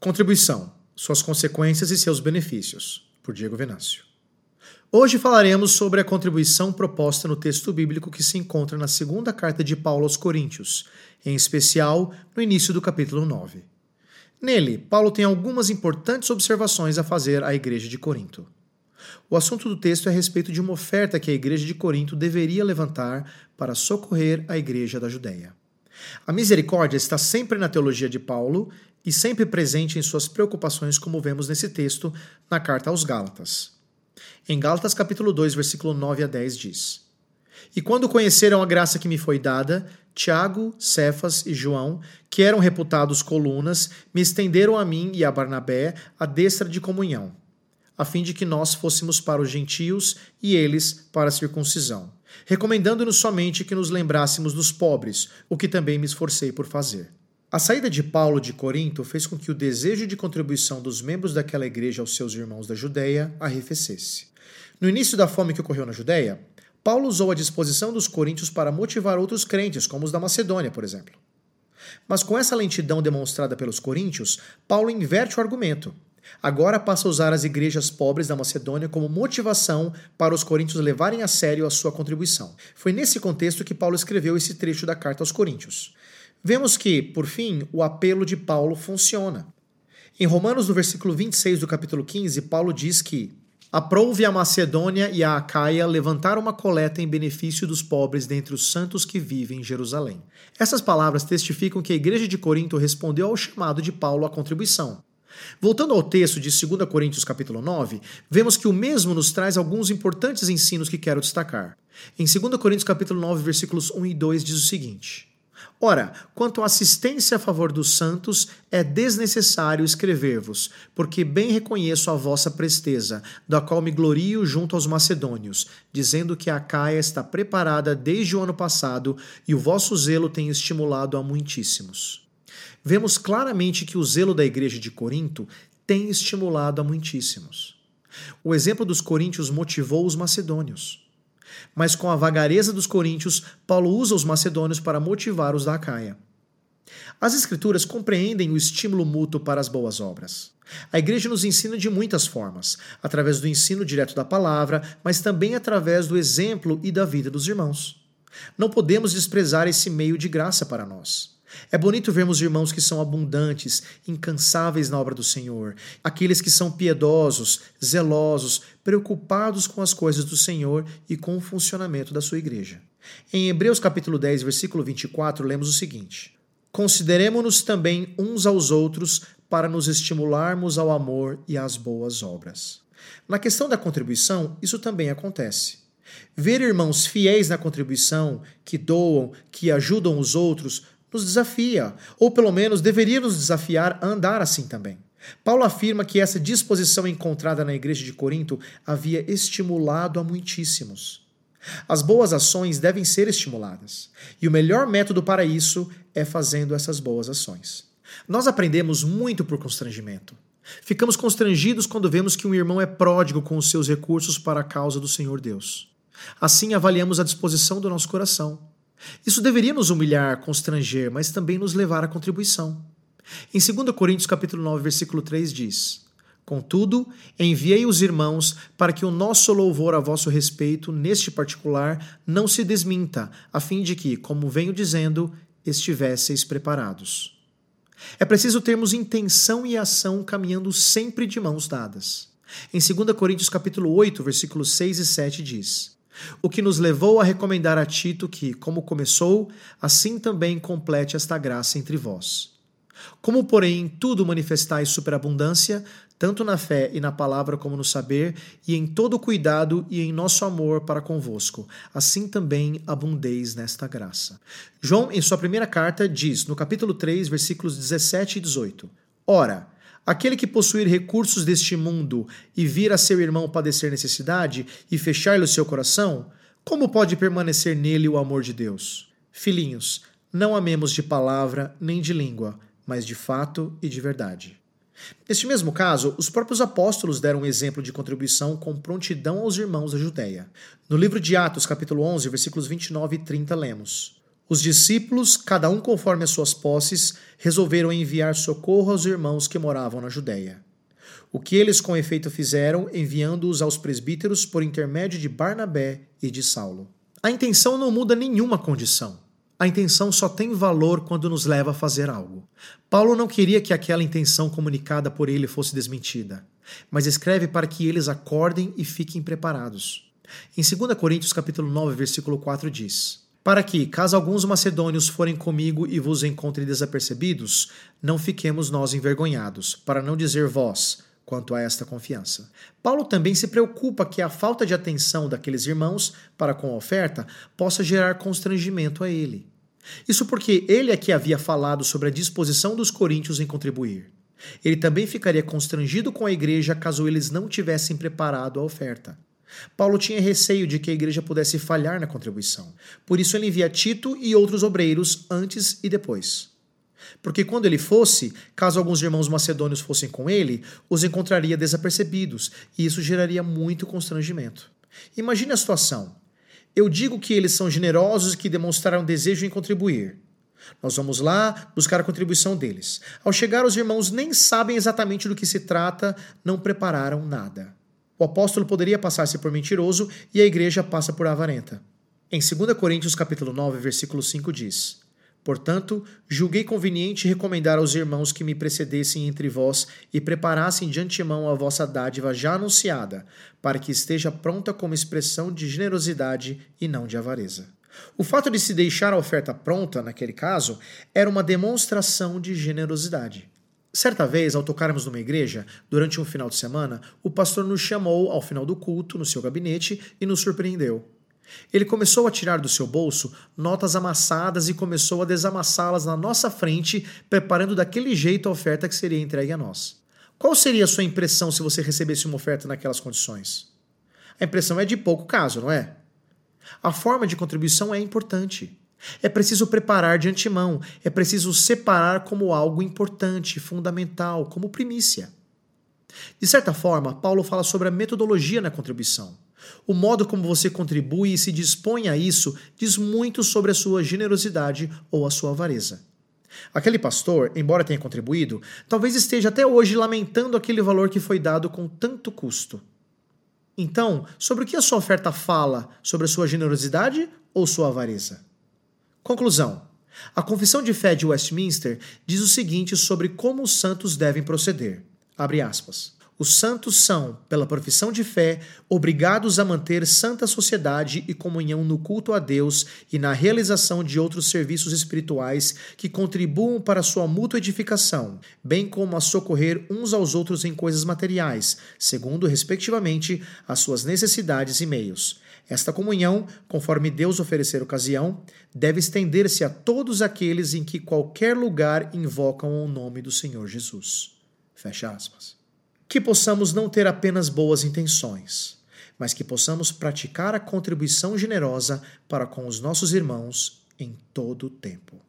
Contribuição: Suas consequências e seus benefícios, por Diego Venâncio. Hoje falaremos sobre a contribuição proposta no texto bíblico que se encontra na segunda carta de Paulo aos Coríntios, em especial no início do capítulo 9. Nele, Paulo tem algumas importantes observações a fazer à igreja de Corinto. O assunto do texto é a respeito de uma oferta que a igreja de Corinto deveria levantar para socorrer a igreja da Judéia. A misericórdia está sempre na teologia de Paulo e sempre presente em suas preocupações, como vemos nesse texto na carta aos Gálatas. Em Gálatas capítulo 2, versículo 9 a 10 diz: E quando conheceram a graça que me foi dada, Tiago, Cefas e João, que eram reputados colunas, me estenderam a mim e a Barnabé a destra de comunhão, a fim de que nós fôssemos para os gentios e eles para a circuncisão, recomendando-nos somente que nos lembrássemos dos pobres, o que também me esforcei por fazer. A saída de Paulo de Corinto fez com que o desejo de contribuição dos membros daquela igreja aos seus irmãos da Judéia arrefecesse. No início da fome que ocorreu na Judéia, Paulo usou a disposição dos coríntios para motivar outros crentes, como os da Macedônia, por exemplo. Mas com essa lentidão demonstrada pelos coríntios, Paulo inverte o argumento. Agora passa a usar as igrejas pobres da Macedônia como motivação para os coríntios levarem a sério a sua contribuição. Foi nesse contexto que Paulo escreveu esse trecho da carta aos coríntios. Vemos que, por fim, o apelo de Paulo funciona. Em Romanos, no versículo 26 do capítulo 15, Paulo diz que Aprouve a Macedônia e a Acaia levantar uma coleta em benefício dos pobres dentre os santos que vivem em Jerusalém. Essas palavras testificam que a igreja de Corinto respondeu ao chamado de Paulo à contribuição. Voltando ao texto de 2 Coríntios capítulo 9, vemos que o mesmo nos traz alguns importantes ensinos que quero destacar. Em 2 Coríntios capítulo 9, versículos 1 e 2 diz o seguinte: Ora, quanto à assistência a favor dos santos, é desnecessário escrever-vos, porque bem reconheço a vossa presteza, da qual me glorio junto aos macedônios, dizendo que a Caia está preparada desde o ano passado e o vosso zelo tem estimulado a muitíssimos. Vemos claramente que o zelo da igreja de Corinto tem estimulado a muitíssimos. O exemplo dos coríntios motivou os macedônios. Mas com a vagareza dos coríntios, Paulo usa os macedônios para motivar os da Acaia. As Escrituras compreendem o estímulo mútuo para as boas obras. A igreja nos ensina de muitas formas, através do ensino direto da palavra, mas também através do exemplo e da vida dos irmãos. Não podemos desprezar esse meio de graça para nós. É bonito vermos irmãos que são abundantes, incansáveis na obra do Senhor, aqueles que são piedosos, zelosos, preocupados com as coisas do Senhor e com o funcionamento da sua igreja. Em Hebreus capítulo 10, versículo 24, lemos o seguinte: Consideremos-nos também uns aos outros para nos estimularmos ao amor e às boas obras. Na questão da contribuição, isso também acontece. Ver irmãos fiéis na contribuição, que doam, que ajudam os outros, nos desafia, ou pelo menos deveria nos desafiar a andar assim também. Paulo afirma que essa disposição encontrada na igreja de Corinto havia estimulado a muitíssimos. As boas ações devem ser estimuladas, e o melhor método para isso é fazendo essas boas ações. Nós aprendemos muito por constrangimento. Ficamos constrangidos quando vemos que um irmão é pródigo com os seus recursos para a causa do Senhor Deus. Assim avaliamos a disposição do nosso coração. Isso deveria nos humilhar, constranger, mas também nos levar à contribuição. Em 2 Coríntios capítulo 9, versículo 3 diz: Contudo, enviei os irmãos para que o nosso louvor a vosso respeito, neste particular, não se desminta, a fim de que, como venho dizendo, estivesseis preparados. É preciso termos intenção e ação caminhando sempre de mãos dadas. Em 2 Coríntios capítulo 8, versículos 6 e 7 diz: o que nos levou a recomendar a Tito que, como começou, assim também complete esta graça entre vós. Como, porém, em tudo manifestais superabundância, tanto na fé e na palavra como no saber, e em todo cuidado e em nosso amor para convosco, assim também abundeis nesta graça. João, em sua primeira carta, diz, no capítulo 3, versículos 17 e 18: Ora, Aquele que possuir recursos deste mundo e vir a seu irmão padecer necessidade e fechar-lhe o seu coração, como pode permanecer nele o amor de Deus? Filhinhos, não amemos de palavra nem de língua, mas de fato e de verdade. Neste mesmo caso, os próprios apóstolos deram um exemplo de contribuição com prontidão aos irmãos da Judéia. No livro de Atos, capítulo 11, versículos 29 e 30, lemos: Os discípulos, cada um conforme as suas posses, resolveram enviar socorro aos irmãos que moravam na Judéia. O que eles com efeito fizeram, enviando-os aos presbíteros por intermédio de Barnabé e de Saulo. A intenção não muda nenhuma condição. A intenção só tem valor quando nos leva a fazer algo. Paulo não queria que aquela intenção comunicada por ele fosse desmentida, mas escreve para que eles acordem e fiquem preparados. Em 2 Coríntios capítulo 9, versículo 4 diz: Para que, caso alguns macedônios forem comigo e vos encontrem desapercebidos, não fiquemos nós envergonhados, para não dizer vós, quanto a esta confiança. Paulo também se preocupa que a falta de atenção daqueles irmãos para com a oferta possa gerar constrangimento a ele. Isso porque ele é que havia falado sobre a disposição dos coríntios em contribuir. Ele também ficaria constrangido com a igreja caso eles não tivessem preparado a oferta. Paulo tinha receio de que a igreja pudesse falhar na contribuição. Por isso ele envia Tito e outros obreiros antes e depois. Porque quando ele fosse, caso alguns irmãos macedônios fossem com ele, os encontraria desapercebidos, e isso geraria muito constrangimento. Imagine a situação. Eu digo que eles são generosos e que demonstraram desejo em contribuir. Nós vamos lá buscar a contribuição deles. Ao chegar, os irmãos nem sabem exatamente do que se trata, não prepararam nada. O apóstolo poderia passar-se por mentiroso e a igreja passa por avarenta. Em 2 Coríntios capítulo 9, versículo 5 diz: Portanto, julguei conveniente recomendar aos irmãos que me precedessem entre vós e preparassem de antemão a vossa dádiva já anunciada, para que esteja pronta como expressão de generosidade e não de avareza. O fato de se deixar a oferta pronta, naquele caso, era uma demonstração de generosidade. Certa vez, ao tocarmos numa igreja, durante um final de semana, o pastor nos chamou ao final do culto no seu gabinete e nos surpreendeu. Ele começou a tirar do seu bolso notas amassadas e começou a desamassá-las na nossa frente, preparando daquele jeito a oferta que seria entregue a nós. Qual seria a sua impressão se você recebesse uma oferta naquelas condições? A impressão é de pouco caso, não é? A forma de contribuição é importante. É preciso preparar de antemão, é preciso separar como algo importante, fundamental, como primícia. De certa forma, Paulo fala sobre a metodologia na contribuição. O modo como você contribui e se dispõe a isso diz muito sobre a sua generosidade ou a sua avareza. Aquele pastor, embora tenha contribuído, talvez esteja até hoje lamentando aquele valor que foi dado com tanto custo. Então, sobre o que a sua oferta fala? Sobre a sua generosidade ou sua avareza? Conclusão. A Confissão de Fé de Westminster diz o seguinte sobre como os santos devem proceder. Abre aspas. Os santos são, pela profissão de fé, obrigados a manter santa sociedade e comunhão no culto a Deus e na realização de outros serviços espirituais que contribuam para sua mútua edificação, bem como a socorrer uns aos outros em coisas materiais, segundo, respectivamente, as suas necessidades e meios. Esta comunhão, conforme Deus oferecer ocasião, deve estender-se a todos aqueles em que qualquer lugar invocam o nome do Senhor Jesus. Fecha aspas que possamos não ter apenas boas intenções, mas que possamos praticar a contribuição generosa para com os nossos irmãos em todo o tempo.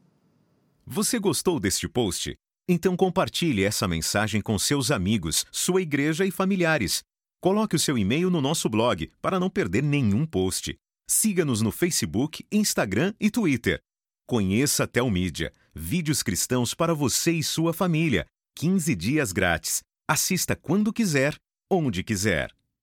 Você gostou deste post? Então compartilhe essa mensagem com seus amigos, sua igreja e familiares. Coloque o seu e-mail no nosso blog para não perder nenhum post. Siga-nos no Facebook, Instagram e Twitter. Conheça a Telmídia, vídeos cristãos para você e sua família. 15 dias grátis. Assista quando quiser, onde quiser.